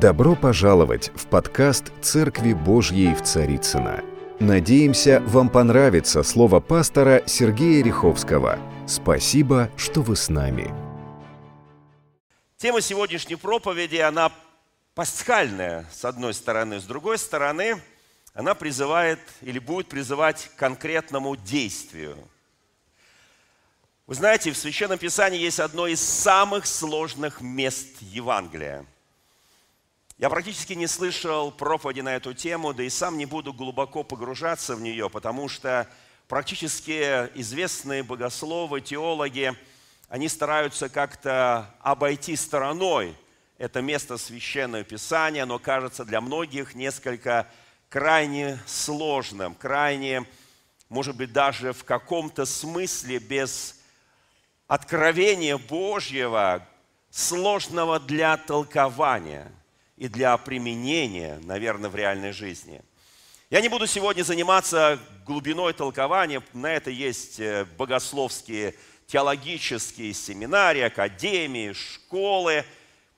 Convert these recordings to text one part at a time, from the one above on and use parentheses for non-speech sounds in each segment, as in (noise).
Добро пожаловать в подкаст «Церкви Божьей в Царицына. Надеемся, вам понравится слово пастора Сергея Риховского. Спасибо, что вы с нами. Тема сегодняшней проповеди, она пасхальная, с одной стороны. С другой стороны, она призывает или будет призывать к конкретному действию. Вы знаете, в Священном Писании есть одно из самых сложных мест Евангелия – я практически не слышал проповеди на эту тему, да и сам не буду глубоко погружаться в нее, потому что практически известные богословы, теологи, они стараются как-то обойти стороной это место Священного Писания, но кажется для многих несколько крайне сложным, крайне, может быть, даже в каком-то смысле без откровения Божьего, сложного для толкования – и для применения, наверное, в реальной жизни. Я не буду сегодня заниматься глубиной толкования, на это есть э, богословские, теологические семинарии, академии, школы.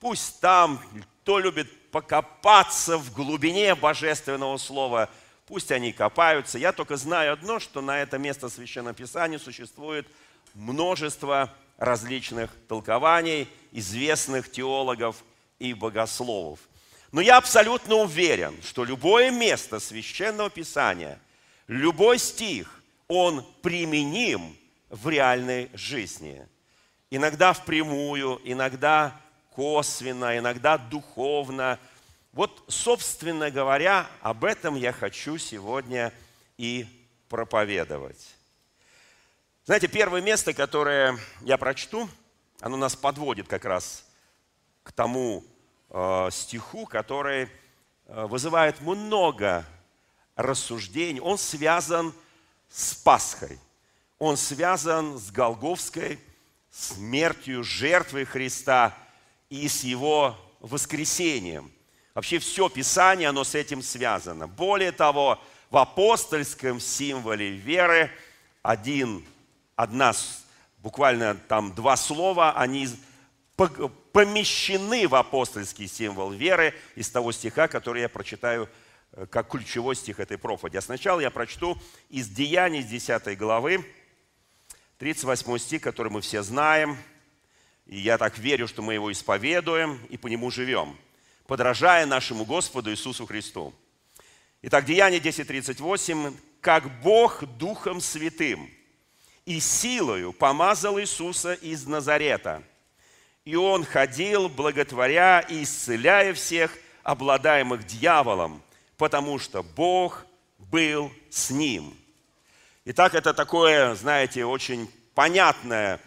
Пусть там, кто любит покопаться в глубине божественного слова, пусть они копаются. Я только знаю одно, что на это место Священного Писания существует множество различных толкований известных теологов и богословов. Но я абсолютно уверен, что любое место священного писания, любой стих, он применим в реальной жизни. Иногда впрямую, иногда косвенно, иногда духовно. Вот, собственно говоря, об этом я хочу сегодня и проповедовать. Знаете, первое место, которое я прочту, оно нас подводит как раз к тому стиху, который э, вызывает много рассуждений. Он связан с Пасхой. Он связан с Голговской смертью, жертвой Христа и с Его воскресением. Вообще все Писание, оно с этим связано. Более того, в апостольском символе веры один, одна, буквально там два слова, они помещены в апостольский символ веры из того стиха, который я прочитаю э, как ключевой стих этой проповеди. А сначала я прочту из Деяний, с 10 главы, 38 стих, который мы все знаем. И я так верю, что мы его исповедуем и по нему живем, подражая нашему Господу Иисусу Христу. Итак, Деяние 10.38. «Как Бог Духом Святым и силою помазал Иисуса из Назарета – и он ходил, благотворя и исцеляя всех, обладаемых дьяволом, потому что Бог был с ним. Итак, это такое, знаете, очень понятное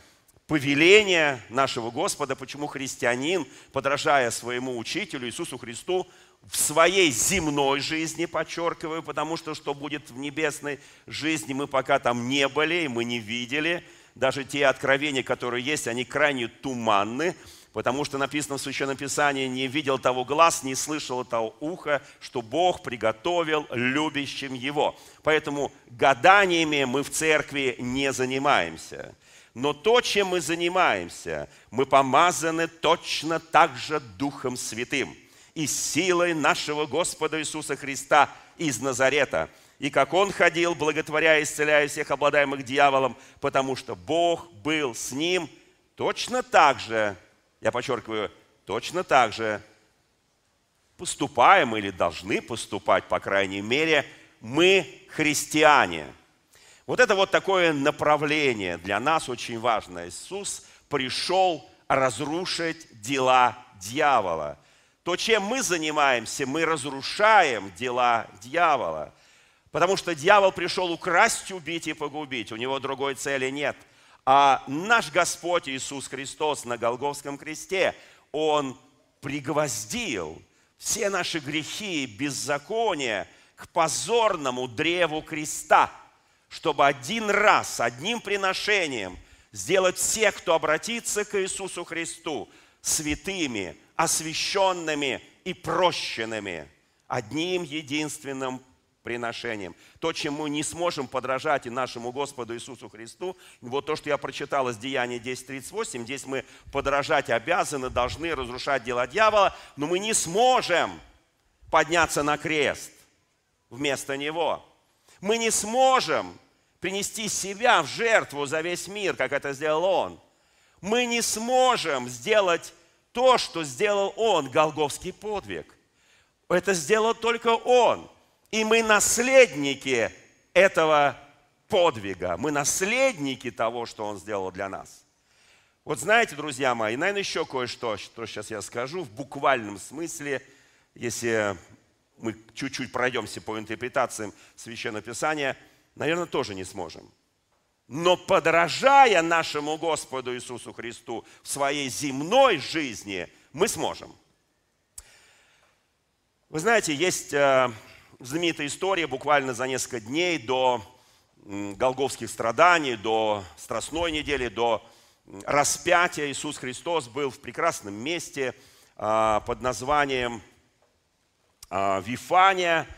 повеление нашего Господа, почему христианин, подражая своему учителю Иисусу Христу, в своей земной жизни, подчеркиваю, потому что что будет в небесной жизни, мы пока там не были, и мы не видели – даже те откровения, которые есть, они крайне туманны, потому что написано в Священном Писании, не видел того глаз, не слышал того уха, что Бог приготовил любящим Его. Поэтому гаданиями мы в церкви не занимаемся. Но то, чем мы занимаемся, мы помазаны точно так же Духом Святым и силой нашего Господа Иисуса Христа из Назарета – и как он ходил, благотворя и исцеляя всех обладаемых дьяволом, потому что Бог был с ним, точно так же, я подчеркиваю, точно так же поступаем или должны поступать, по крайней мере, мы христиане. Вот это вот такое направление для нас очень важно. Иисус пришел разрушить дела дьявола. То, чем мы занимаемся, мы разрушаем дела дьявола – Потому что дьявол пришел украсть, убить и погубить. У него другой цели нет. А наш Господь Иисус Христос на Голговском кресте, Он пригвоздил все наши грехи и беззакония к позорному древу креста, чтобы один раз, одним приношением сделать всех, кто обратится к Иисусу Христу, святыми, освященными и прощенными одним единственным приношением. То, чем мы не сможем подражать и нашему Господу Иисусу Христу, вот то, что я прочитал из Деяния 10.38, здесь мы подражать обязаны, должны разрушать дела дьявола, но мы не сможем подняться на крест вместо него. Мы не сможем принести себя в жертву за весь мир, как это сделал Он. Мы не сможем сделать то, что сделал Он, Голговский подвиг. Это сделал только Он. И мы наследники этого подвига. Мы наследники того, что Он сделал для нас. Вот знаете, друзья мои, наверное, еще кое-что, что сейчас я скажу, в буквальном смысле, если мы чуть-чуть пройдемся по интерпретациям Священного Писания, наверное, тоже не сможем. Но подражая нашему Господу Иисусу Христу в своей земной жизни, мы сможем. Вы знаете, есть э, знаменитая история буквально за несколько дней до голговских страданий, до Страстной недели, до распятия Иисус Христос был в прекрасном месте а, под названием а, Вифания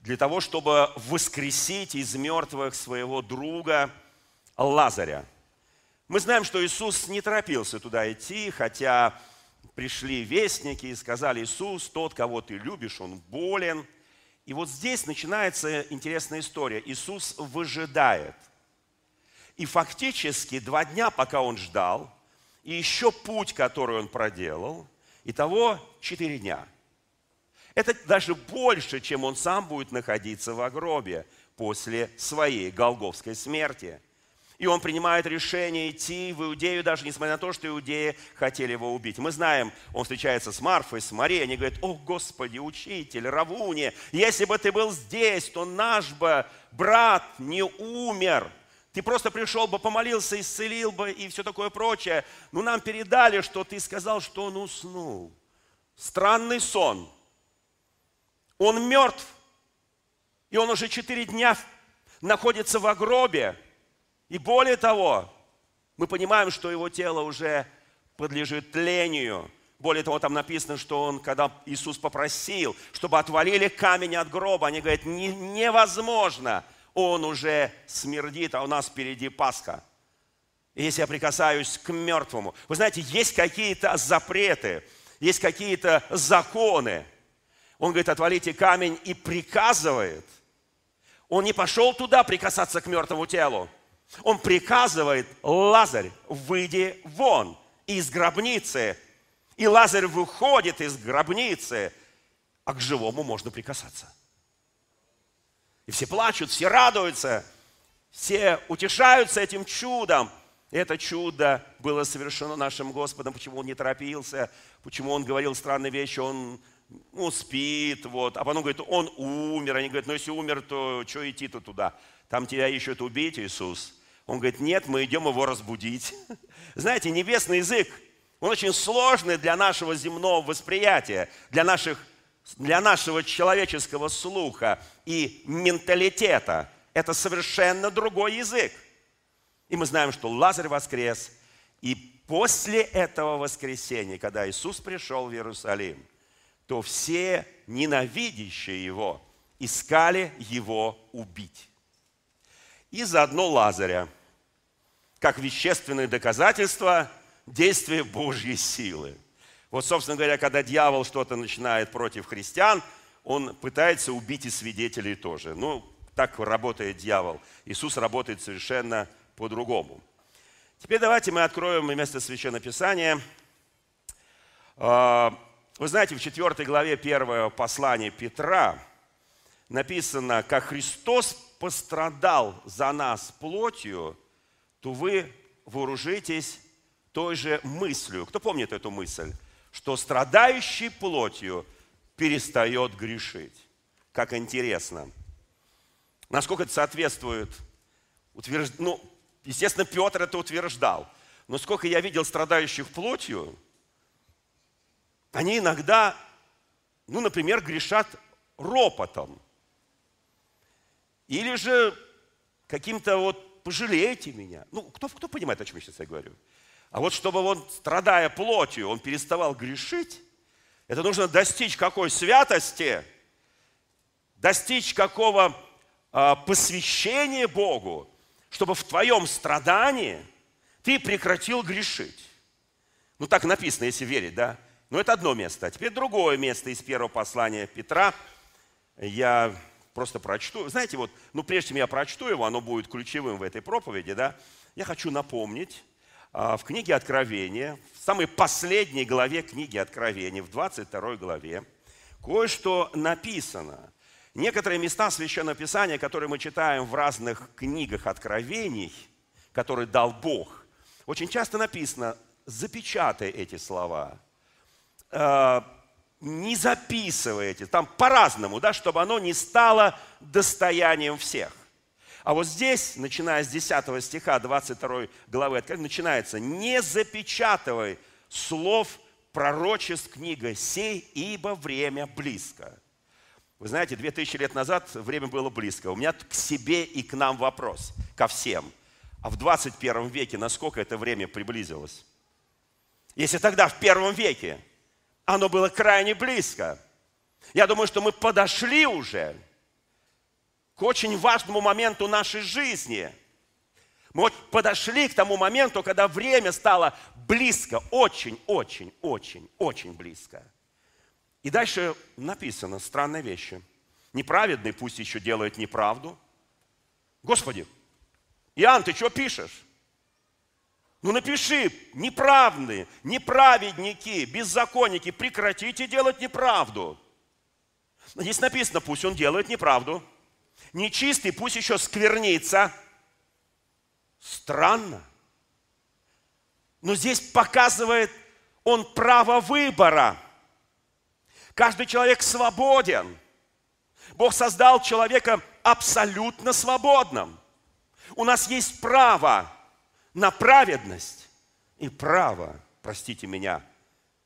для того, чтобы воскресить из мертвых своего друга Лазаря. Мы знаем, что Иисус не торопился туда идти, хотя пришли вестники и сказали, Иисус, тот, кого ты любишь, он болен – и вот здесь начинается интересная история. Иисус выжидает. И фактически два дня, пока он ждал, и еще путь, который он проделал, и того четыре дня. Это даже больше, чем он сам будет находиться в гробе после своей голговской смерти. И он принимает решение идти в Иудею, даже несмотря на то, что иудеи хотели его убить. Мы знаем, он встречается с Марфой, с Марией, они говорят, о Господи, учитель, Равуни, если бы ты был здесь, то наш бы брат не умер. Ты просто пришел бы, помолился, исцелил бы и все такое прочее. Но нам передали, что ты сказал, что он уснул. Странный сон. Он мертв. И он уже четыре дня находится в гробе. И более того, мы понимаем, что его тело уже подлежит тлению. Более того, там написано, что он, когда Иисус попросил, чтобы отвалили камень от гроба, они говорят, Не, невозможно, он уже смердит, а у нас впереди Пасха. Если я прикасаюсь к мертвому, вы знаете, есть какие-то запреты, есть какие-то законы. Он говорит, отвалите камень и приказывает. Он не пошел туда прикасаться к мертвому телу. Он приказывает, Лазарь, выйди вон из гробницы. И Лазарь выходит из гробницы, а к живому можно прикасаться. И все плачут, все радуются, все утешаются этим чудом. Это чудо было совершено нашим Господом. Почему Он не торопился, почему Он говорил странные вещи, Он ну, спит, вот. а потом говорит, Он умер. Они говорят, ну если умер, то что идти-то туда? Там тебя ищут убить, Иисус. Он говорит, нет, мы идем его разбудить. (laughs) Знаете, небесный язык, он очень сложный для нашего земного восприятия, для, наших, для нашего человеческого слуха и менталитета. Это совершенно другой язык. И мы знаем, что Лазарь воскрес. И после этого воскресения, когда Иисус пришел в Иерусалим, то все ненавидящие его искали его убить. И заодно Лазаря – как вещественное доказательство действия Божьей силы. Вот, собственно говоря, когда дьявол что-то начинает против христиан, он пытается убить и свидетелей тоже. Ну, так работает дьявол. Иисус работает совершенно по-другому. Теперь давайте мы откроем место Священного Писания. А, вы знаете, в 4 главе 1 послания Петра написано, как Христос пострадал за нас плотью, то вы вооружитесь той же мыслью. Кто помнит эту мысль? Что страдающий плотью перестает грешить. Как интересно. Насколько это соответствует утвержд... Ну, естественно, Петр это утверждал. Но сколько я видел страдающих плотью, они иногда, ну, например, грешат ропотом. Или же каким-то вот пожалейте меня. Ну, кто, кто понимает, о чем я сейчас я говорю? А вот чтобы он, страдая плотью, он переставал грешить, это нужно достичь какой святости? достичь какого а, посвящения Богу, чтобы в твоем страдании ты прекратил грешить. Ну, так написано, если верить, да? Но это одно место. А теперь другое место из первого послания Петра. Я просто прочту. Знаете, вот, ну, прежде чем я прочту его, оно будет ключевым в этой проповеди, да? Я хочу напомнить, а, в книге Откровения, в самой последней главе книги Откровения, в 22 главе, кое-что написано. Некоторые места Священного Писания, которые мы читаем в разных книгах Откровений, которые дал Бог, очень часто написано, запечатай эти слова, э, не записывайте, там по-разному, да, чтобы оно не стало достоянием всех. А вот здесь, начиная с 10 стиха 22 главы начинается «Не запечатывай слов пророчеств книга сей, ибо время близко». Вы знаете, 2000 лет назад время было близко. У меня к себе и к нам вопрос, ко всем. А в 21 веке насколько это время приблизилось? Если тогда, в первом веке, оно было крайне близко. Я думаю, что мы подошли уже к очень важному моменту нашей жизни. Мы подошли к тому моменту, когда время стало близко, очень, очень, очень, очень близко. И дальше написано странные вещи. Неправедный пусть еще делает неправду. Господи, Иоанн, ты что пишешь? Ну напиши, неправные, неправедники, беззаконники, прекратите делать неправду. Здесь написано, пусть он делает неправду. Нечистый пусть еще сквернится. Странно. Но здесь показывает он право выбора. Каждый человек свободен. Бог создал человека абсолютно свободным. У нас есть право на праведность и право, простите меня,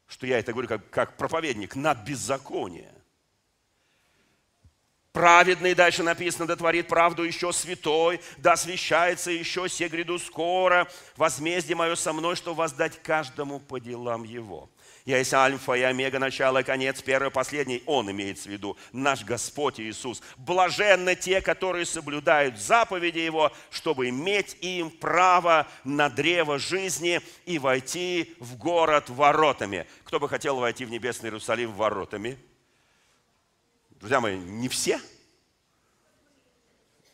что я это говорю как, как проповедник, на беззаконие. Праведный, дальше написано, да творит правду еще святой, да освящается еще се гряду скоро, возмездие мое со мной, что воздать каждому по делам его. Я есть альфа и омега, начало и конец, первый и последний. Он имеется в виду, наш Господь Иисус. Блаженны те, которые соблюдают заповеди Его, чтобы иметь им право на древо жизни и войти в город воротами. Кто бы хотел войти в небесный Иерусалим воротами? Друзья мои, не все.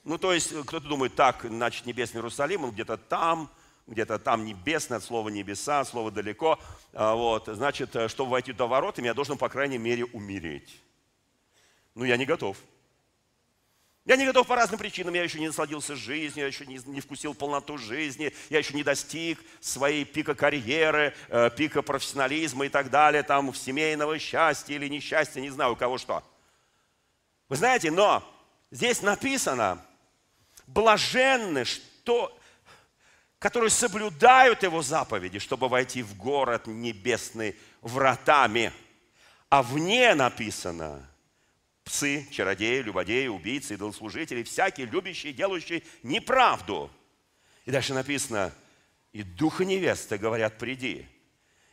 Ну, то есть, кто-то думает, так, значит, небесный Иерусалим, он где-то там, где-то там небесное, от слова небеса, слово далеко. А, вот, значит, э, чтобы войти туда воротами, я должен, по крайней мере, умереть. Ну, я не готов. Я не готов по разным причинам, я еще не насладился жизнью, я еще не, не вкусил полноту жизни, я еще не достиг своей пика карьеры, э, пика профессионализма и так далее, там, семейного счастья или несчастья, не знаю, у кого что. Вы знаете, но здесь написано, блаженны, что которые соблюдают Его заповеди, чтобы войти в город небесный вратами. А вне написано псы, чародеи, любодеи, убийцы, идолослужители, всякие любящие, делающие неправду. И дальше написано, и дух и невеста говорят, приди.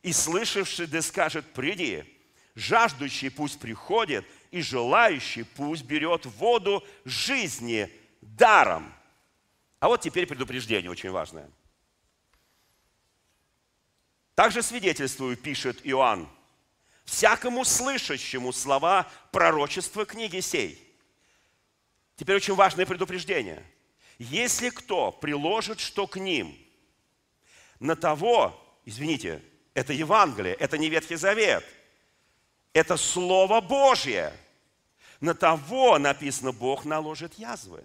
И слышавший да скажет, приди. Жаждущий пусть приходит, и желающий пусть берет воду жизни даром. А вот теперь предупреждение очень важное – также свидетельствую, пишет Иоанн, всякому слышащему слова пророчества книги сей. Теперь очень важное предупреждение. Если кто приложит что к ним, на того, извините, это Евангелие, это не Ветхий Завет, это Слово Божье. На того, написано, Бог наложит язвы,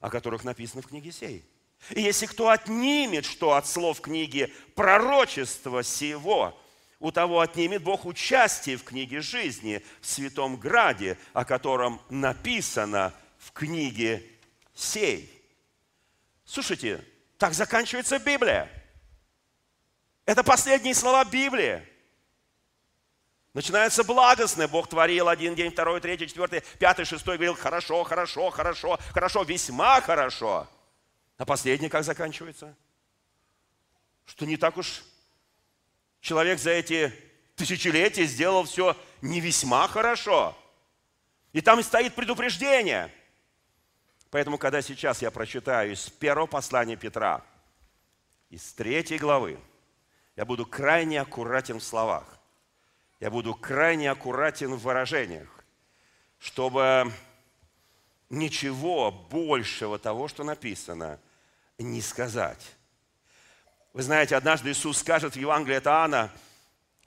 о которых написано в книге сей. И если кто отнимет что от слов книги пророчества сего, у того отнимет Бог участие в книге жизни, в Святом Граде, о котором написано в книге сей. Слушайте, так заканчивается Библия. Это последние слова Библии. Начинается благостное. Бог творил один день, второй, третий, четвертый, пятый, шестой. Говорил, хорошо, хорошо, хорошо, хорошо, весьма хорошо. А последний как заканчивается? Что не так уж человек за эти тысячелетия сделал все не весьма хорошо. И там стоит предупреждение. Поэтому, когда сейчас я прочитаю из первого послания Петра, из третьей главы, я буду крайне аккуратен в словах. Я буду крайне аккуратен в выражениях, чтобы ничего большего того, что написано, не сказать. Вы знаете, однажды Иисус скажет в Евангелии от Иоанна,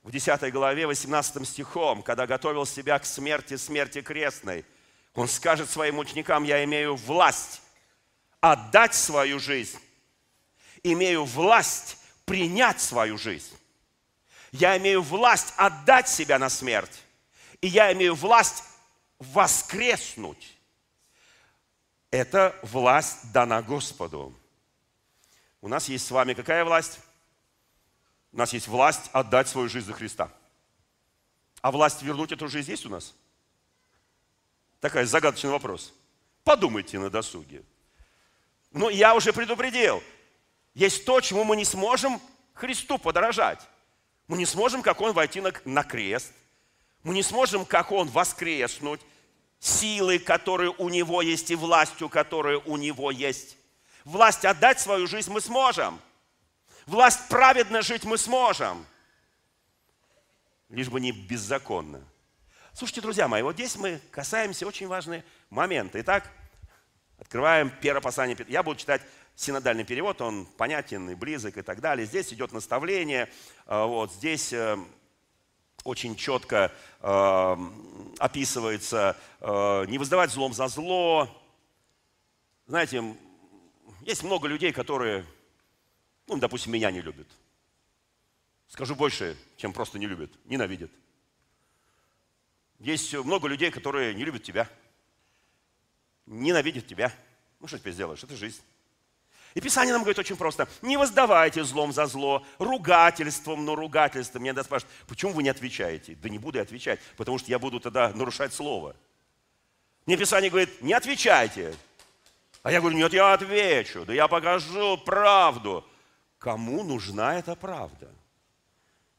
в 10 главе, 18 стихом, когда готовил себя к смерти, смерти крестной, Он скажет своим ученикам, я имею власть отдать свою жизнь, имею власть принять свою жизнь. Я имею власть отдать себя на смерть. И я имею власть воскреснуть. Эта власть дана Господу. У нас есть с вами какая власть? У нас есть власть отдать свою жизнь за Христа. А власть вернуть эту жизнь есть у нас? Такой загадочный вопрос. Подумайте на досуге. Ну, я уже предупредил. Есть то, чему мы не сможем Христу подорожать. Мы не сможем, как Он, войти на, на крест. Мы не сможем, как Он, воскреснуть силой, которые у Него есть, и властью, которая у Него есть. Власть отдать свою жизнь мы сможем. Власть праведно жить мы сможем. Лишь бы не беззаконно. Слушайте, друзья мои, вот здесь мы касаемся очень важные моменты. Итак, открываем первое послание. Я буду читать синодальный перевод, он понятен и близок и так далее. Здесь идет наставление, э, вот здесь э, очень четко э, описывается не воздавать злом за зло. Знаете, есть много людей, которые, ну, допустим, меня не любят. Скажу больше, чем просто не любят, ненавидят. Есть много людей, которые не любят тебя, ненавидят тебя. Ну, что теперь сделаешь? Это жизнь. И Писание нам говорит очень просто. Не воздавайте злом за зло, ругательством, но ругательством. Мне иногда спрашивают, почему вы не отвечаете? Да не буду я отвечать, потому что я буду тогда нарушать слово. Мне Писание говорит, не отвечайте. А я говорю, нет, я отвечу, да я покажу правду. Кому нужна эта правда?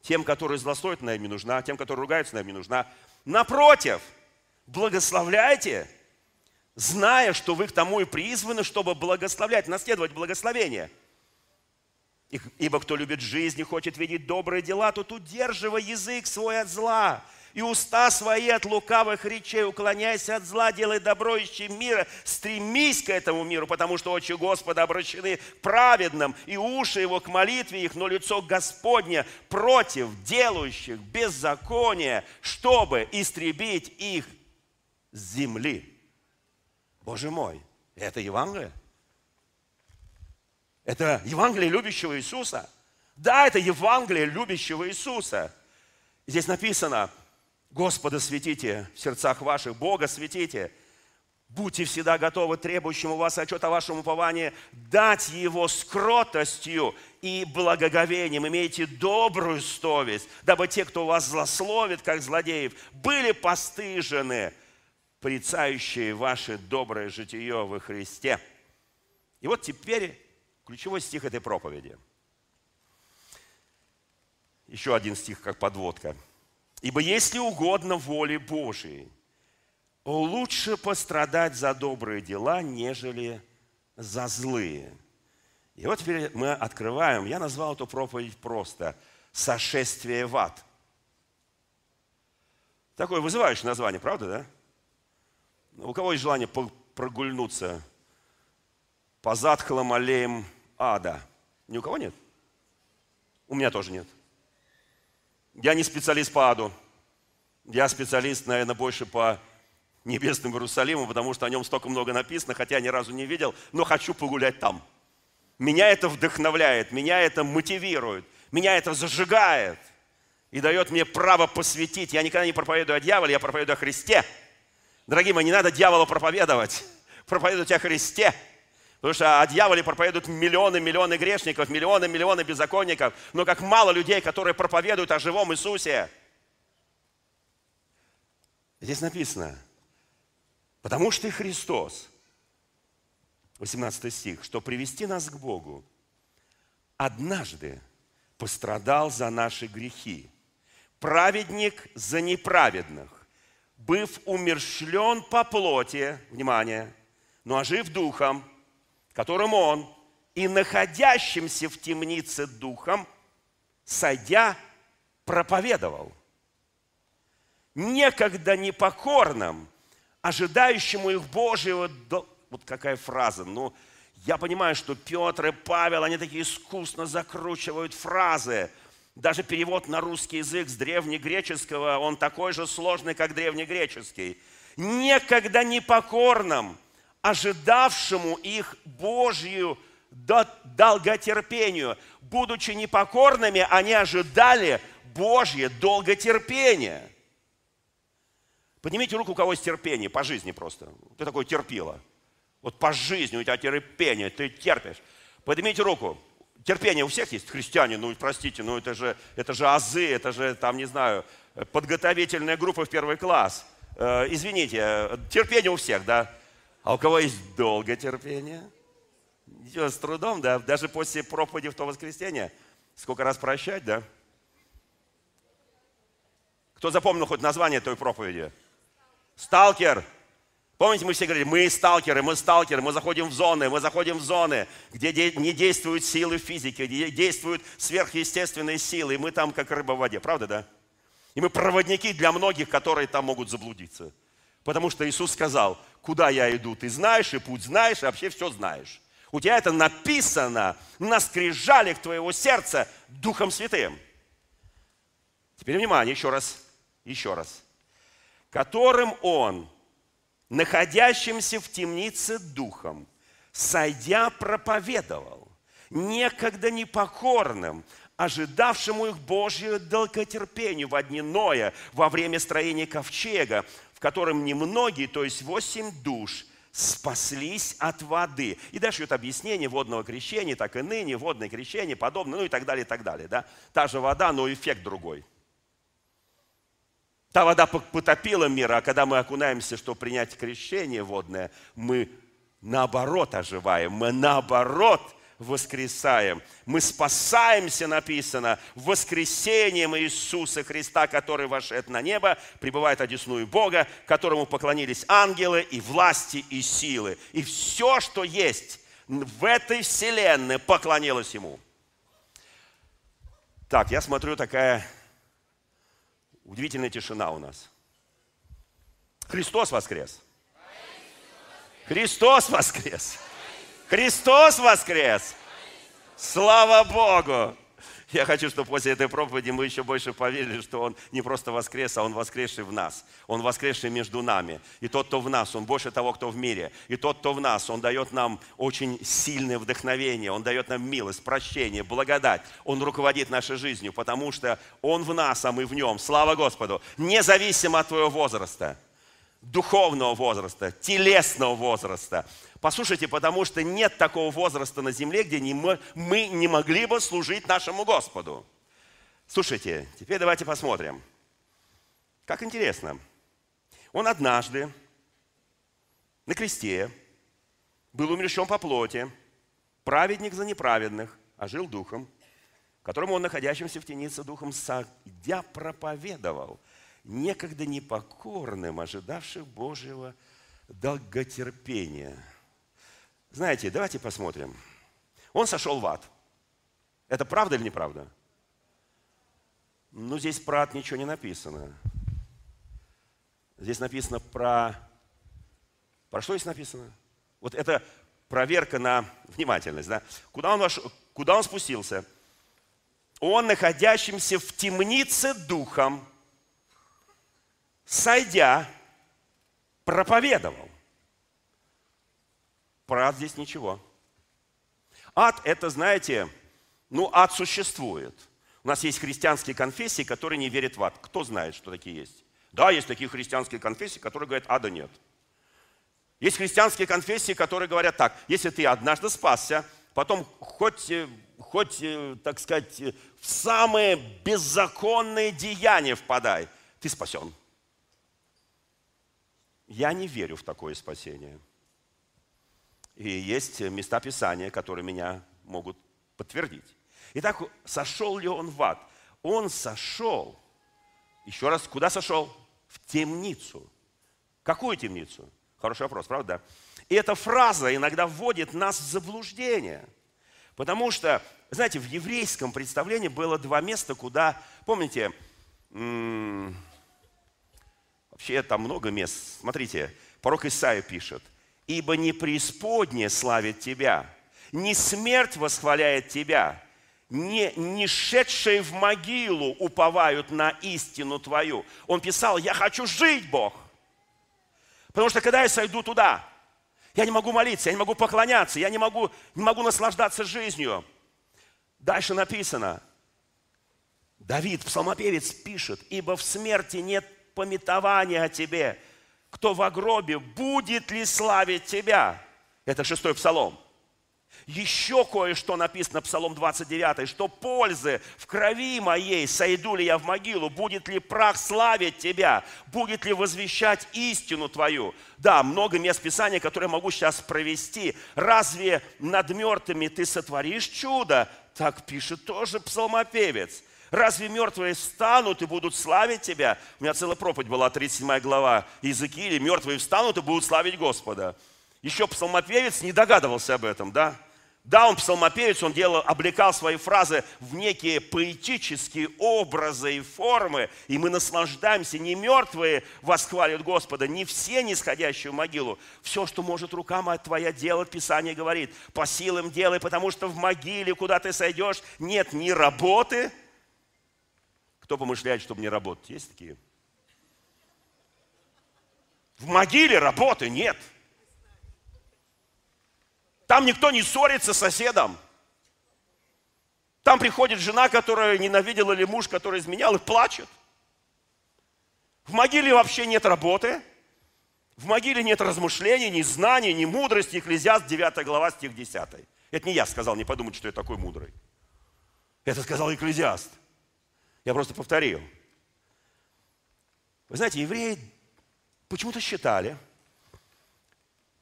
Тем, которые злословят, наверное, не нужна. Тем, которые ругаются, наверное, не нужна. Напротив, благословляйте – зная, что вы к тому и призваны, чтобы благословлять, наследовать благословение. Ибо кто любит жизнь и хочет видеть добрые дела, тот удерживай язык свой от зла и уста свои от лукавых речей, уклоняйся от зла, делай добро, ищи мира, стремись к этому миру, потому что очи Господа обращены к праведным, и уши его к молитве их, но лицо Господне против делающих беззаконие, чтобы истребить их с земли. Боже мой, это Евангелие? Это Евангелие любящего Иисуса? Да, это Евангелие любящего Иисуса. Здесь написано, Господа светите в сердцах ваших, Бога светите. Будьте всегда готовы требующему вас отчет о вашем уповании, дать его с кротостью и благоговением. Имейте добрую совесть, дабы те, кто вас злословит, как злодеев, были постыжены – порицающие ваше доброе житие во Христе. И вот теперь ключевой стих этой проповеди. Еще один стих, как подводка. «Ибо если угодно воле Божией, лучше пострадать за добрые дела, нежели за злые». И вот теперь мы открываем, я назвал эту проповедь просто «Сошествие в ад». Такое вызывающее название, правда, да? У кого есть желание прогульнуться по затхлым аллеям ада? Ни у кого нет? У меня тоже нет. Я не специалист по аду. Я специалист, наверное, больше по небесному Иерусалиму, потому что о нем столько много написано, хотя я ни разу не видел, но хочу погулять там. Меня это вдохновляет, меня это мотивирует, меня это зажигает и дает мне право посвятить. Я никогда не проповедую о дьяволе, я проповедую о Христе – Дорогие мои, не надо дьяволу проповедовать. Проповедуйте о Христе. Потому что о дьяволе проповедуют миллионы, миллионы грешников, миллионы, миллионы беззаконников. Но как мало людей, которые проповедуют о живом Иисусе. Здесь написано, потому что Христос, 18 стих, что привести нас к Богу, однажды пострадал за наши грехи, праведник за неправедных, быв умершлен по плоти, внимание, но ожив духом, которым он и находящимся в темнице духом, сойдя, проповедовал. Некогда непокорным, ожидающему их Божьего... Вот какая фраза, ну, я понимаю, что Петр и Павел, они такие искусно закручивают фразы. Даже перевод на русский язык с древнегреческого, он такой же сложный, как древнегреческий. Некогда непокорным, ожидавшему их Божью долготерпению. Будучи непокорными, они ожидали Божье долготерпение. Поднимите руку, у кого есть терпение, по жизни просто. Ты такой терпила. Вот по жизни у тебя терпение, ты терпишь. Поднимите руку. Терпение у всех есть, христиане, ну простите, ну это же, это же азы, это же там, не знаю, подготовительная группа в первый класс. Э, извините, терпение у всех, да? А у кого есть долгое терпение? С трудом, да? Даже после проповеди в то воскресенье. Сколько раз прощать, да? Кто запомнил хоть название той проповеди? Сталкер. Помните, мы все говорили, мы сталкеры, мы сталкеры, мы заходим в зоны, мы заходим в зоны, где не действуют силы физики, где действуют сверхъестественные силы, и мы там как рыба в воде, правда, да? И мы проводники для многих, которые там могут заблудиться. Потому что Иисус сказал, куда я иду, ты знаешь, и путь знаешь, и вообще все знаешь. У тебя это написано на скрижалях твоего сердца Духом Святым. Теперь внимание, еще раз, еще раз. Которым Он находящимся в темнице духом, сойдя, проповедовал, некогда непокорным, ожидавшему их Божье долготерпению в дни Ноя, во время строения ковчега, в котором немногие, то есть восемь душ, спаслись от воды. И дальше идет объяснение водного крещения, так и ныне, водное крещение, подобное, ну и так далее, и так далее. Да? Та же вода, но эффект другой – Та вода потопила мир, а когда мы окунаемся, чтобы принять крещение водное, мы наоборот оживаем, мы наоборот воскресаем. Мы спасаемся, написано, воскресением Иисуса Христа, который вошед на небо, пребывает одесную Бога, которому поклонились ангелы и власти и силы. И все, что есть в этой вселенной, поклонилось Ему. Так, я смотрю, такая Удивительная тишина у нас. Христос воскрес. Христос воскрес. Христос воскрес. Слава Богу. Я хочу, чтобы после этой проповеди мы еще больше поверили, что Он не просто воскрес, а Он воскресший в нас. Он воскресший между нами. И тот, кто в нас, Он больше того, кто в мире. И тот, кто в нас, Он дает нам очень сильное вдохновение, Он дает нам милость, прощение, благодать. Он руководит нашей жизнью, потому что Он в нас, а мы в Нем. Слава Господу. Независимо от твоего возраста духовного возраста, телесного возраста. Послушайте, потому что нет такого возраста на земле, где не мы, мы не могли бы служить нашему Господу. Слушайте, теперь давайте посмотрим. Как интересно. Он однажды на кресте был умерщен по плоти, праведник за неправедных, а жил духом, которому он, находящимся в тенице духом, садя проповедовал – некогда непокорным, ожидавших Божьего долготерпения. Знаете, давайте посмотрим. Он сошел в ад. Это правда или неправда? Ну, здесь про ад ничего не написано. Здесь написано про... Про что здесь написано? Вот это проверка на внимательность. Да? Куда, он вошел, куда он спустился? Он, находящимся в темнице духом, сойдя, проповедовал. Про ад здесь ничего. Ад – это, знаете, ну, ад существует. У нас есть христианские конфессии, которые не верят в ад. Кто знает, что такие есть? Да, есть такие христианские конфессии, которые говорят, ада нет. Есть христианские конфессии, которые говорят так, если ты однажды спасся, потом хоть, э, хоть э, так сказать, в самые беззаконные деяния впадай, ты спасен. Я не верю в такое спасение. И есть места Писания, которые меня могут подтвердить. Итак, сошел ли он в ад? Он сошел. Еще раз, куда сошел? в темницу. Какую темницу? Хороший вопрос, правда? И эта фраза иногда вводит нас в заблуждение. Потому что, знаете, в еврейском представлении было два места, куда, помните, вообще там много мест. Смотрите, пророк Исаия пишет, «Ибо не преисподнее славит тебя, не смерть восхваляет тебя, не, не шедшие в могилу уповают на истину твою». Он писал, «Я хочу жить, Бог». Потому что когда я сойду туда, я не могу молиться, я не могу поклоняться, я не могу, не могу наслаждаться жизнью. Дальше написано, Давид, псалмопевец, пишет, «Ибо в смерти нет пометования о тебе. Кто в гробе, будет ли славить тебя?» Это шестой псалом. Еще кое-что написано, Псалом 29, что пользы в крови моей, сойду ли я в могилу, будет ли прах славить тебя, будет ли возвещать истину твою. Да, много мест Писания, которые могу сейчас провести. Разве над мертвыми ты сотворишь чудо? Так пишет тоже псалмопевец. Разве мертвые встанут и будут славить тебя? У меня целая проповедь была, 37 глава Иезекииля. Мертвые встанут и будут славить Господа. Еще псалмопевец не догадывался об этом, да? Да, он псалмопевец, он делал, облекал свои фразы в некие поэтические образы и формы, и мы наслаждаемся. Не мертвые восхвалят Господа, не все нисходящие в могилу. Все, что может рука моя твоя делать, Писание говорит, по силам делай, потому что в могиле, куда ты сойдешь, нет ни работы. Кто помышляет, чтобы не работать? Есть такие? В могиле работы нет. Там никто не ссорится с соседом. Там приходит жена, которая ненавидела, или муж, который изменял, и плачет. В могиле вообще нет работы. В могиле нет размышлений, ни знаний, ни мудрости. Экклезиаст 9 глава, стих 10. Это не я сказал, не подумайте, что я такой мудрый. Это сказал Экклезиаст. Я просто повторил. Вы знаете, евреи почему-то считали,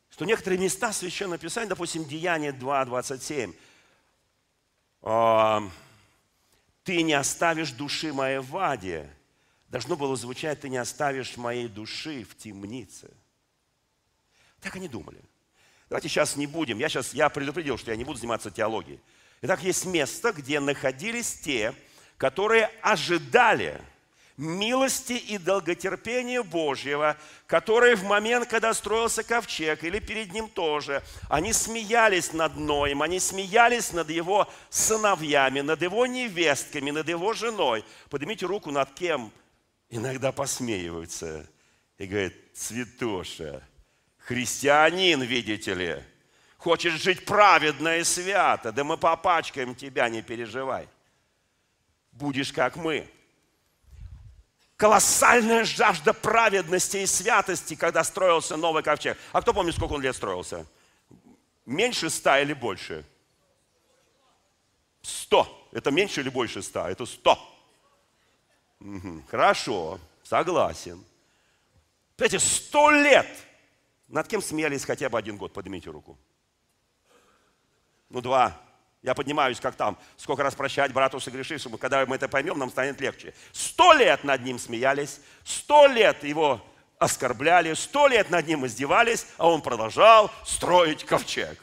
что некоторые места Священного Писания, допустим, Деяние 2, 27, «Ты не оставишь души моей в аде». Должно было звучать, «Ты не оставишь моей души в темнице». Так они думали. Давайте сейчас не будем. Я сейчас, я предупредил, что я не буду заниматься теологией. Итак, есть место, где находились те, которые ожидали – милости и долготерпения Божьего, которые в момент, когда строился ковчег, или перед ним тоже, они смеялись над Ноем, они смеялись над его сыновьями, над его невестками, над его женой. Поднимите руку над кем иногда посмеиваются и говорят, святоша, христианин, видите ли, хочешь жить праведно и свято, да мы попачкаем тебя, не переживай. Будешь как мы – колоссальная жажда праведности и святости, когда строился новый ковчег. А кто помнит, сколько он лет строился? Меньше ста или больше? Сто. Это меньше или больше ста? Это сто. Угу. Хорошо, согласен. Эти сто лет. Над кем смеялись хотя бы один год? Поднимите руку. Ну, два. Я поднимаюсь, как там, сколько раз прощать брату согрешившему, когда мы это поймем, нам станет легче. Сто лет над ним смеялись, сто лет его оскорбляли, сто лет над ним издевались, а он продолжал строить ковчег.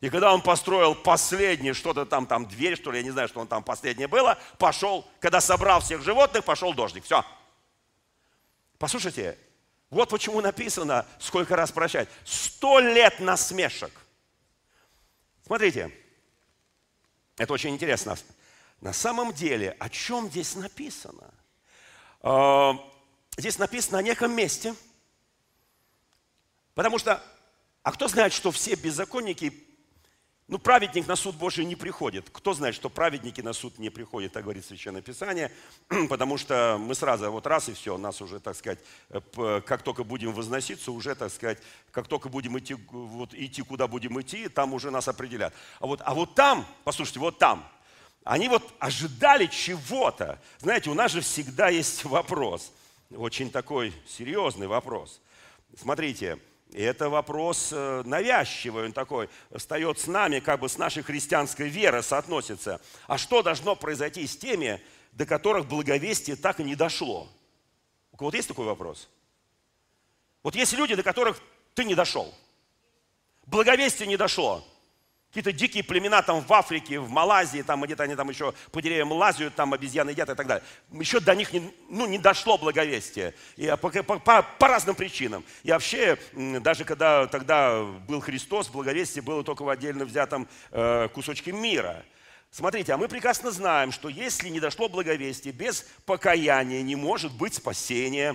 И когда он построил последний, что-то там, там дверь, что ли, я не знаю, что он там последнее было, пошел, когда собрал всех животных, пошел дождик. Все. Послушайте, вот почему написано, сколько раз прощать. Сто лет насмешек. Смотрите, это очень интересно. На самом деле, о чем здесь написано? А, здесь написано о неком месте. Потому что, а кто знает, что все беззаконники, ну, праведник на суд Божий не приходит. Кто знает, что праведники на суд не приходят, так говорит Священное Писание, (clears throat) потому что мы сразу, вот раз и все, нас уже, так сказать, как только будем возноситься, уже, так сказать, как только будем идти, вот, идти куда будем идти, там уже нас определят. А вот, а вот там, послушайте, вот там, они вот ожидали чего-то. Знаете, у нас же всегда есть вопрос, очень такой серьезный вопрос. Смотрите, и это вопрос э, навязчивый, он такой, встает с нами, как бы с нашей христианской верой соотносится. А что должно произойти с теми, до которых благовестие так и не дошло? кого-то есть такой вопрос? Вот есть люди, до которых ты не дошел. Благовестие не дошло. Какие-то дикие племена там в Африке, в Малайзии, там где-то они там еще по деревьям лазят, там обезьяны едят и так далее. Еще до них не, ну, не дошло благовестие. И по, по, по, по разным причинам. И вообще, даже когда тогда был Христос, благовестие было только в отдельно взятом э, кусочке мира. Смотрите, а мы прекрасно знаем, что если не дошло благовестие, без покаяния не может быть спасения.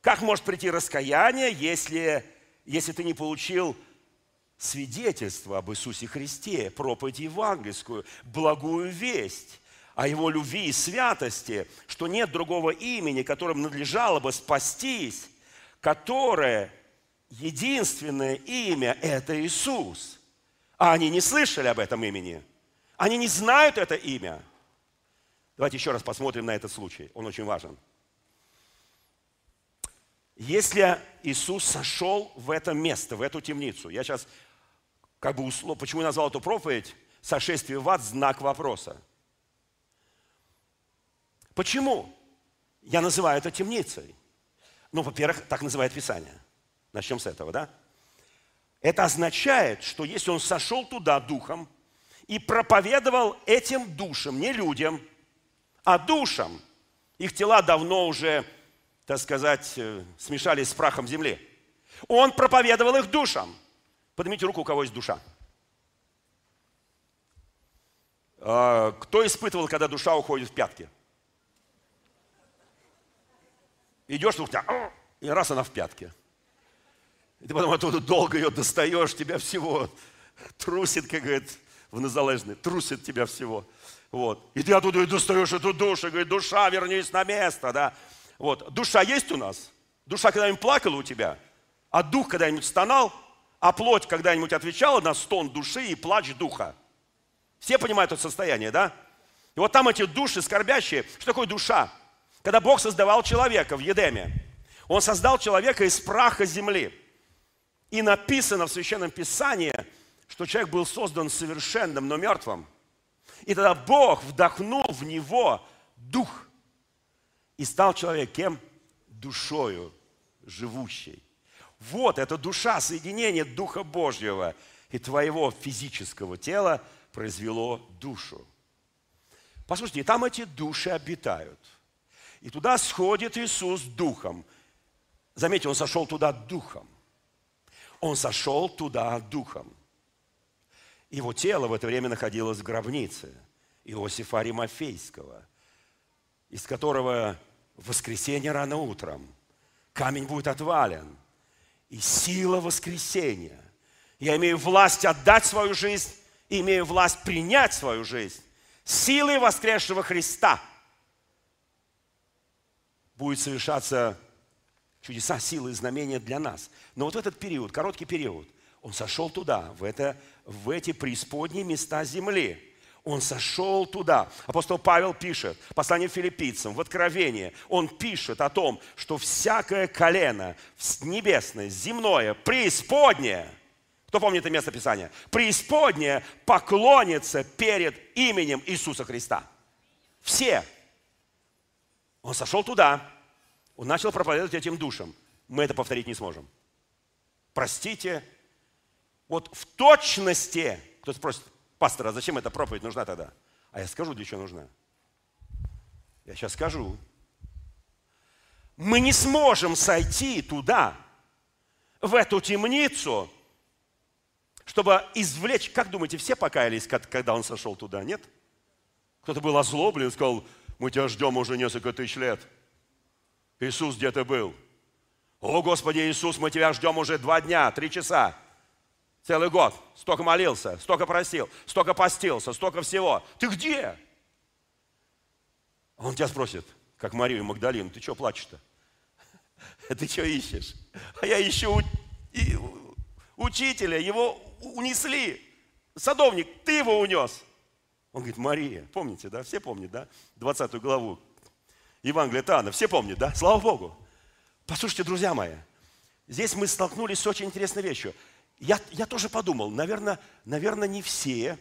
Как может прийти раскаяние, если, если ты не получил свидетельство об Иисусе Христе, проповедь евангельскую, благую весть о Его любви и святости, что нет другого имени, которым надлежало бы спастись, которое единственное имя – это Иисус. А они не слышали об этом имени. Они не знают это имя. Давайте еще раз посмотрим на этот случай. Он очень важен. Если Иисус сошел в это место, в эту темницу, я сейчас как бы услов, почему я назвал эту проповедь «Сошествие в ад» знак вопроса. Почему я называю это темницей? Ну, во-первых, так называет Писание. Начнем с этого, да? Это означает, что если он сошел туда духом и проповедовал этим душам, не людям, а душам, их тела давно уже, так сказать, э, смешались с прахом земли. Он проповедовал их душам. Поднимите руку, у кого есть душа. А, кто испытывал, когда душа уходит в пятки? Идешь, у тебя, и раз она в пятке. И ты потом оттуда долго ее достаешь, тебя всего трусит, как говорит в незалежной, трусит тебя всего. Вот. И ты оттуда и достаешь эту душу, и говорит, душа, вернись на место, да. Вот. Душа есть у нас? Душа когда-нибудь плакала у тебя? А дух когда-нибудь стонал? А плоть когда-нибудь отвечала на стон души и плач духа. Все понимают это состояние, да? И вот там эти души скорбящие. Что такое душа? Когда Бог создавал человека в Едеме, Он создал человека из праха земли. И написано в Священном Писании, что человек был создан совершенным, но мертвым. И тогда Бог вдохнул в него дух. И стал человек кем? Душою живущей. Вот эта душа, соединение Духа Божьего и твоего физического тела произвело душу. Послушайте, там эти души обитают. И туда сходит Иисус духом. Заметьте, он сошел туда духом. Он сошел туда духом. Его тело в это время находилось в гробнице Иосифа Римофейского, из которого в воскресенье рано утром камень будет отвален – и сила воскресения. Я имею власть отдать свою жизнь имею власть принять свою жизнь. Силой воскресшего Христа будет совершаться чудеса, силы и знамения для нас. Но вот этот период, короткий период, он сошел туда, в, это, в эти преисподние места земли – он сошел туда. Апостол Павел пишет, послание филиппийцам, в Откровении, он пишет о том, что всякое колено небесное, земное, преисподнее, кто помнит это место Писания? Преисподнее поклонится перед именем Иисуса Христа. Все. Он сошел туда, он начал проповедовать этим душам. Мы это повторить не сможем. Простите, вот в точности, кто спросит, Пастор, а зачем эта проповедь нужна тогда? А я скажу, для чего нужна. Я сейчас скажу. Мы не сможем сойти туда, в эту темницу, чтобы извлечь... Как думаете, все покаялись, когда он сошел туда, нет? Кто-то был озлоблен сказал, мы тебя ждем уже несколько тысяч лет. Иисус, где ты был? О, Господи Иисус, мы тебя ждем уже два дня, три часа. Целый год. Столько молился, столько просил, столько постился, столько всего. Ты где? Он тебя спросит, как Марию Магдалину, ты что плачешь-то? (laughs) Ты что ищешь? А я ищу учителя, его унесли. Садовник, ты его унес. Он говорит, Мария, помните, да? Все помнят, да? 20 главу Евангелия Тана. Все помнят, да? Слава Богу. Послушайте, друзья мои, здесь мы столкнулись с очень интересной вещью я, я тоже подумал, наверное, наверное, не все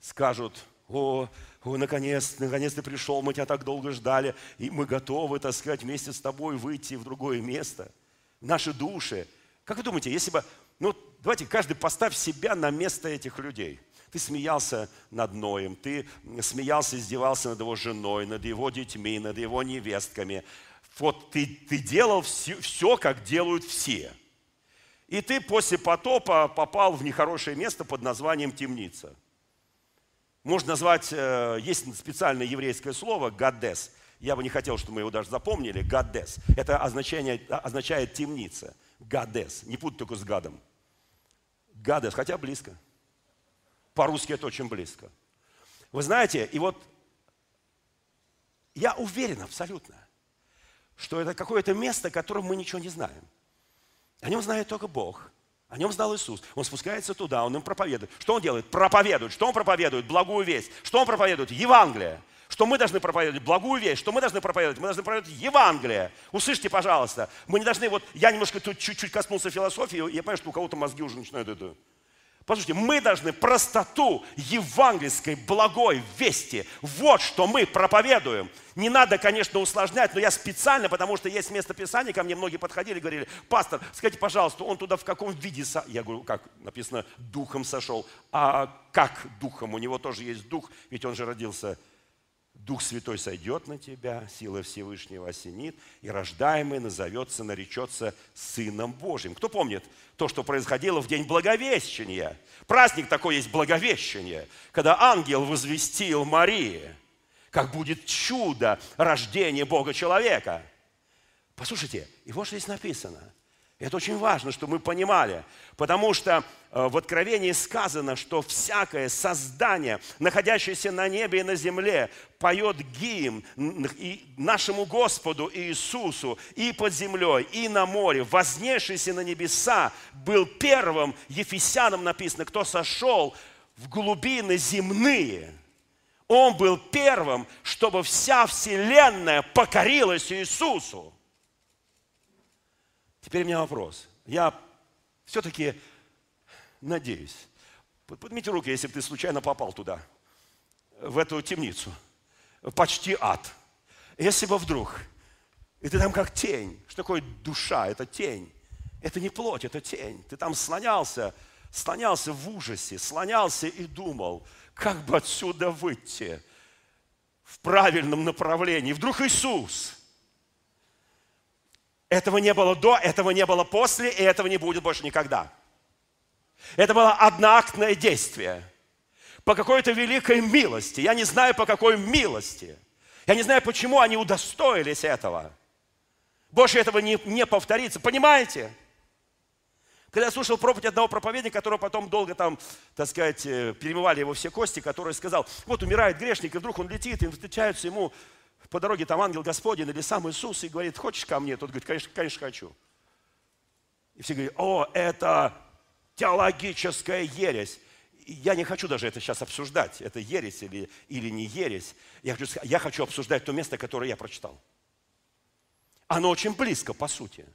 скажут, о, о, наконец, наконец ты пришел, мы тебя так долго ждали, и мы готовы, так сказать, вместе с тобой выйти в другое место. Наши души. Как вы думаете, если бы, ну, давайте каждый поставь себя на место этих людей. Ты смеялся над Ноем, ты смеялся, издевался над его женой, над его детьми, над его невестками. Вот ты, ты делал все, все, как делают все. И ты после потопа попал в нехорошее место под названием темница – можно назвать, э, есть специальное еврейское слово «гадес». Я бы не хотел, чтобы мы его даже запомнили. «Гадес». Это означает, означает темница. «Гадес». Не путать только с гадом. «Гадес», хотя близко. По-русски это очень близко. Вы знаете, и вот я уверен абсолютно, что это какое-то место, о котором мы ничего не знаем. О нем знает только Бог – о нем знал Иисус. Он спускается туда, он им проповедует. Что он делает? Проповедует. Что он проповедует? Благую весть. Что он проповедует? Евангелие. Что мы должны проповедовать? Благую весть. Что мы должны проповедовать? Мы должны проповедовать Евангелие. Услышьте, пожалуйста. Мы не должны, вот я немножко тут чуть-чуть коснулся философии, я понимаю, что у кого-то мозги уже начинают это Послушайте, мы должны простоту евангельской благой вести. Вот что мы проповедуем. Не надо, конечно, усложнять, но я специально, потому что есть место Писания, ко мне многие подходили и говорили, пастор, скажите, пожалуйста, он туда в каком виде? Со... Я говорю, как написано, духом сошел. А как духом? У него тоже есть дух, ведь он же родился Дух Святой сойдет на тебя, сила Всевышнего осенит, и рождаемый назовется, наречется Сыном Божьим. Кто помнит то, что происходило в день Благовещения? Праздник такой есть Благовещение, когда ангел возвестил Марии, как будет чудо рождения Бога человека. Послушайте, и вот что здесь написано – это очень важно, чтобы мы понимали, потому что э, в Откровении сказано, что всякое создание, находящееся на небе и на земле, поет гимн нашему Господу Иисусу и под землей, и на море, вознесшийся на небеса, был первым, Ефесянам написано, кто сошел в глубины земные. Он был первым, чтобы вся вселенная покорилась Иисусу. Теперь у меня вопрос. Я все-таки надеюсь. Поднимите руки, если бы ты случайно попал туда, в эту темницу. Почти ад. Если бы вдруг, и ты там как тень. Что такое душа? Это тень. Это не плоть, это тень. Ты там слонялся, слонялся в ужасе, слонялся и думал, как бы отсюда выйти в правильном направлении. Вдруг Иисус – этого не было до, этого не было после, и этого не будет больше никогда. Это было одноактное действие. По какой-то великой милости. Я не знаю, по какой милости. Я не знаю, почему они удостоились этого. Больше этого не, не повторится. Понимаете? Когда я слушал проповедь одного проповедника, которого потом долго там, так сказать, э, перемывали его все кости, который сказал, вот умирает грешник, и вдруг он летит, и встречаются ему по дороге там ангел Господень или сам Иисус и говорит, хочешь ко мне? Тот говорит, конечно, конечно хочу. И все говорят, о, это теологическая ересь. Я не хочу даже это сейчас обсуждать, это ересь или, или не ересь. Я хочу, я хочу обсуждать то место, которое я прочитал. Оно очень близко, по сути.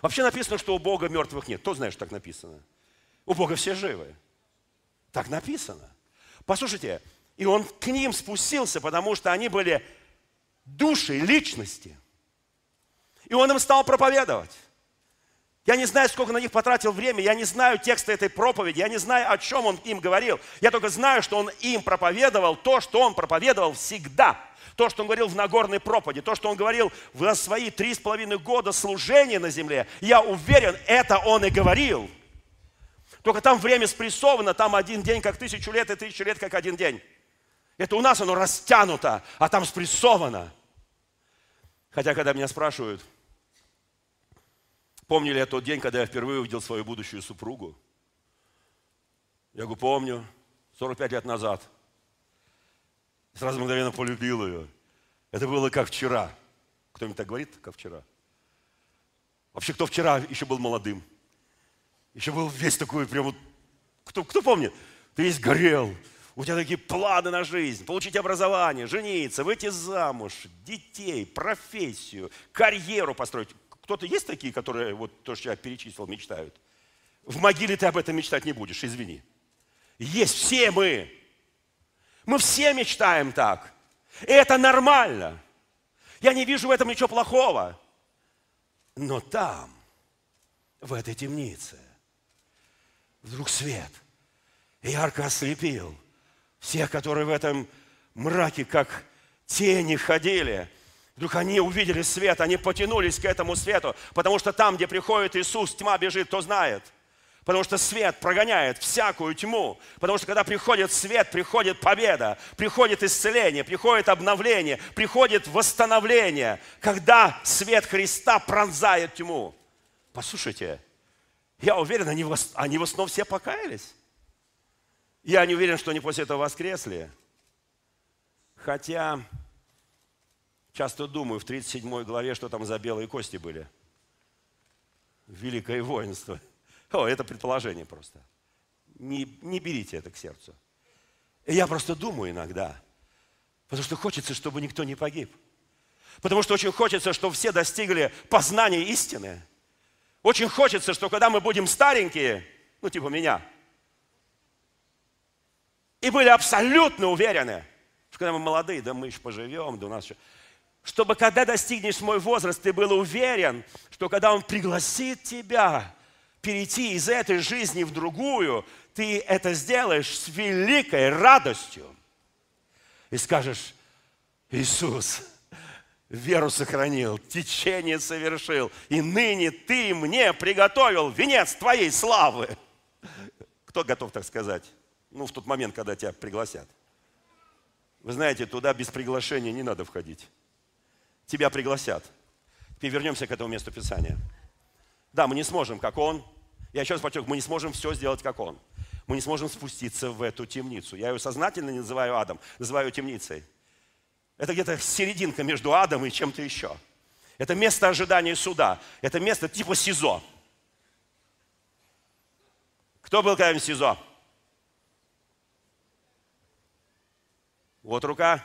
Вообще написано, что у Бога мертвых нет. Кто знает, что так написано? У Бога все живы. Так написано. Послушайте, и он к ним спустился, потому что они были души, личности. И он им стал проповедовать. Я не знаю, сколько на них потратил время, я не знаю текста этой проповеди, я не знаю, о чем он им говорил. Я только знаю, что он им проповедовал то, что он проповедовал всегда. То, что он говорил в Нагорной проповеди, то, что он говорил в свои три с половиной года служения на земле. Я уверен, это он и говорил. Только там время спрессовано, там один день как тысячу лет, и тысячу лет как один день. Это у нас оно растянуто, а там спрессовано. Хотя, когда меня спрашивают, помню ли я тот день, когда я впервые увидел свою будущую супругу, я говорю, помню, 45 лет назад. Сразу мгновенно полюбил ее. Это было как вчера. Кто-нибудь так говорит, как вчера? Вообще, кто вчера еще был молодым? Еще был весь такой, прям вот, кто, кто помнит? Ты весь горел, у тебя такие планы на жизнь, получить образование, жениться, выйти замуж, детей, профессию, карьеру построить. Кто-то есть такие, которые, вот то, что я перечислил, мечтают? В могиле ты об этом мечтать не будешь, извини. Есть все мы. Мы все мечтаем так. И это нормально. Я не вижу в этом ничего плохого. Но там, в этой темнице, вдруг свет ярко ослепил всех, которые в этом мраке, как тени ходили. Вдруг они увидели свет, они потянулись к этому свету, потому что там, где приходит Иисус, тьма бежит, кто знает – Потому что свет прогоняет всякую тьму. Потому что когда приходит свет, приходит победа, приходит исцеление, приходит обновление, приходит восстановление. Когда свет Христа пронзает тьму. Послушайте, я уверен, они, они в основном все покаялись. Я не уверен, что они после этого воскресли. Хотя часто думаю, в 37 главе, что там за белые кости были. Великое воинство – о, это предположение просто. Не, не берите это к сердцу. Я просто думаю иногда, потому что хочется, чтобы никто не погиб. Потому что очень хочется, чтобы все достигли познания истины. Очень хочется, что когда мы будем старенькие, ну типа меня, и были абсолютно уверены, что когда мы молодые, да мы еще поживем, да у нас еще... Чтобы когда достигнешь мой возраст, ты был уверен, что когда Он пригласит тебя, перейти из этой жизни в другую, ты это сделаешь с великой радостью. И скажешь, Иисус, веру сохранил, течение совершил, и ныне ты мне приготовил венец твоей славы. Кто готов так сказать? Ну, в тот момент, когда тебя пригласят. Вы знаете, туда без приглашения не надо входить. Тебя пригласят. Теперь вернемся к этому месту Писания. Да, мы не сможем, как Он, я еще раз подчеркну, мы не сможем все сделать, как Он. Мы не сможем спуститься в эту темницу. Я ее сознательно не называю адом, называю темницей. Это где-то серединка между адом и чем-то еще. Это место ожидания суда. Это место типа СИЗО. Кто был когда-нибудь в СИЗО? Вот рука.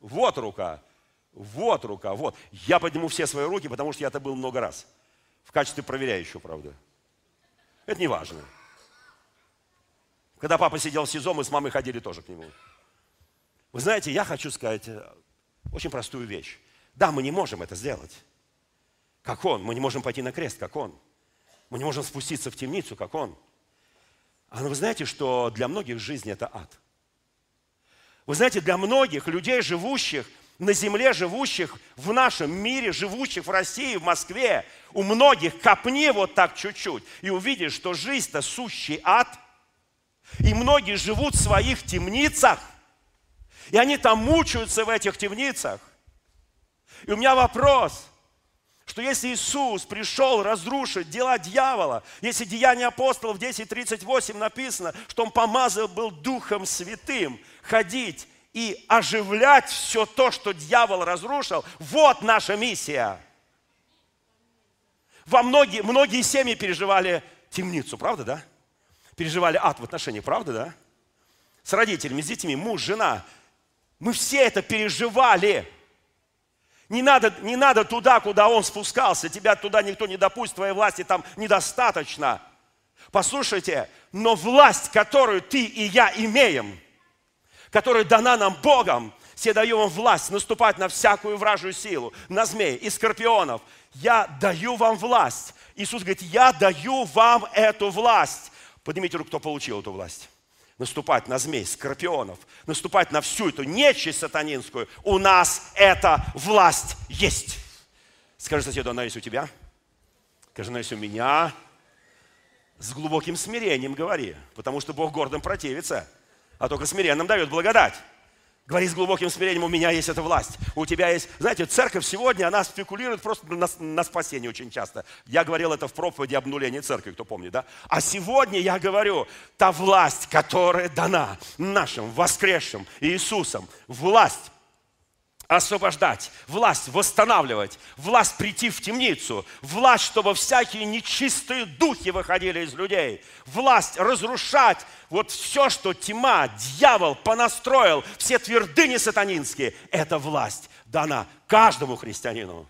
Вот рука. Вот рука. Вот. Я подниму все свои руки, потому что я это был много раз. В качестве проверяющего, правда. Это не важно. Когда папа сидел в СИЗО, мы с мамой ходили тоже к нему. Вы знаете, я хочу сказать э, очень простую вещь. Да, мы не можем это сделать, как он. Мы не можем пойти на крест, как он. Мы не можем спуститься в темницу, как он. А вы знаете, что для многих жизнь – это ад. Вы знаете, для многих людей, живущих – на земле живущих, в нашем мире, живущих в России, в Москве, у многих копни вот так чуть-чуть, и увидишь, что жизнь-то сущий ад, и многие живут в своих темницах, и они там мучаются в этих темницах. И у меня вопрос, что если Иисус пришел разрушить дела дьявола, если Деяния апостолов 10.38 написано, что Он помазал был Духом Святым ходить и оживлять все то, что дьявол разрушил. Вот наша миссия. Во многие, многие семьи переживали темницу, правда, да? Переживали ад в отношениях, правда, да? С родителями, с детьми, муж, жена. Мы все это переживали. Не надо, не надо туда, куда он спускался. Тебя туда никто не допустит, твоей власти там недостаточно. Послушайте, но власть, которую ты и я имеем – которая дана нам Богом, все даю вам власть наступать на всякую вражью силу, на змей и скорпионов. Я даю вам власть. Иисус говорит, я даю вам эту власть. Поднимите руку, кто получил эту власть. Наступать на змей, скорпионов, наступать на всю эту нечисть сатанинскую. У нас эта власть есть. Скажи соседу, она есть у тебя? Скажи, она есть у меня. С глубоким смирением говори, потому что Бог гордым противится а только смиренным дает благодать. Говори с глубоким смирением, у меня есть эта власть, у тебя есть... Знаете, церковь сегодня, она спекулирует просто на, на спасение очень часто. Я говорил это в проповеди обнуления церкви, кто помнит, да? А сегодня я говорю, та власть, которая дана нашим воскресшим Иисусом, власть освобождать, власть восстанавливать, власть прийти в темницу, власть, чтобы всякие нечистые духи выходили из людей, власть разрушать вот все, что тьма, дьявол понастроил, все твердыни сатанинские, эта власть дана каждому христианину.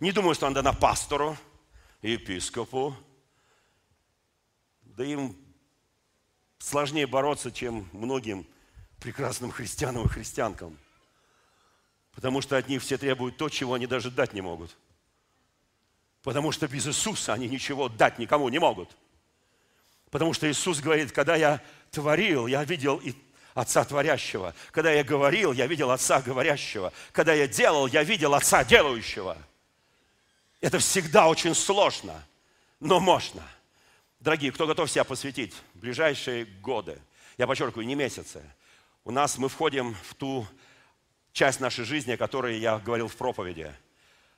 Не думаю, что она дана пастору, епископу, да им сложнее бороться, чем многим прекрасным христианам и христианкам. Потому что от них все требуют то, чего они даже дать не могут. Потому что без Иисуса они ничего дать никому не могут. Потому что Иисус говорит, когда я творил, я видел и Отца Творящего. Когда я говорил, я видел Отца Говорящего. Когда я делал, я видел Отца Делающего. Это всегда очень сложно, но можно. Дорогие, кто готов себя посвятить в ближайшие годы, я подчеркиваю, не месяцы, у нас мы входим в ту часть нашей жизни, о которой я говорил в проповеди,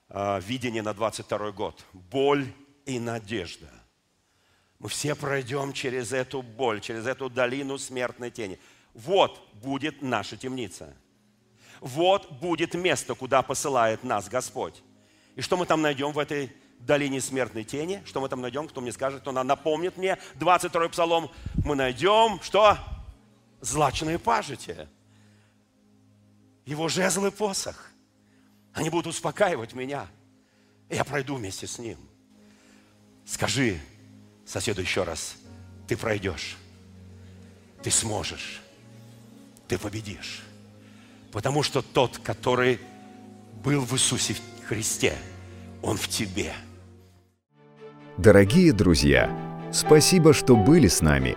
а, видение на 22 год. Боль и надежда. Мы все пройдем через эту боль, через эту долину смертной тени. Вот будет наша темница. Вот будет место, куда посылает нас Господь. И что мы там найдем в этой долине смертной тени? Что мы там найдем? Кто мне скажет, кто напомнит мне 22-й псалом? Мы найдем, что? Злачные пажити. Его жезл и посох. Они будут успокаивать меня. Я пройду вместе с ним. Скажи соседу еще раз, ты пройдешь, ты сможешь ты победишь. Потому что тот, который был в Иисусе Христе, Он в тебе. Дорогие друзья, спасибо, что были с нами.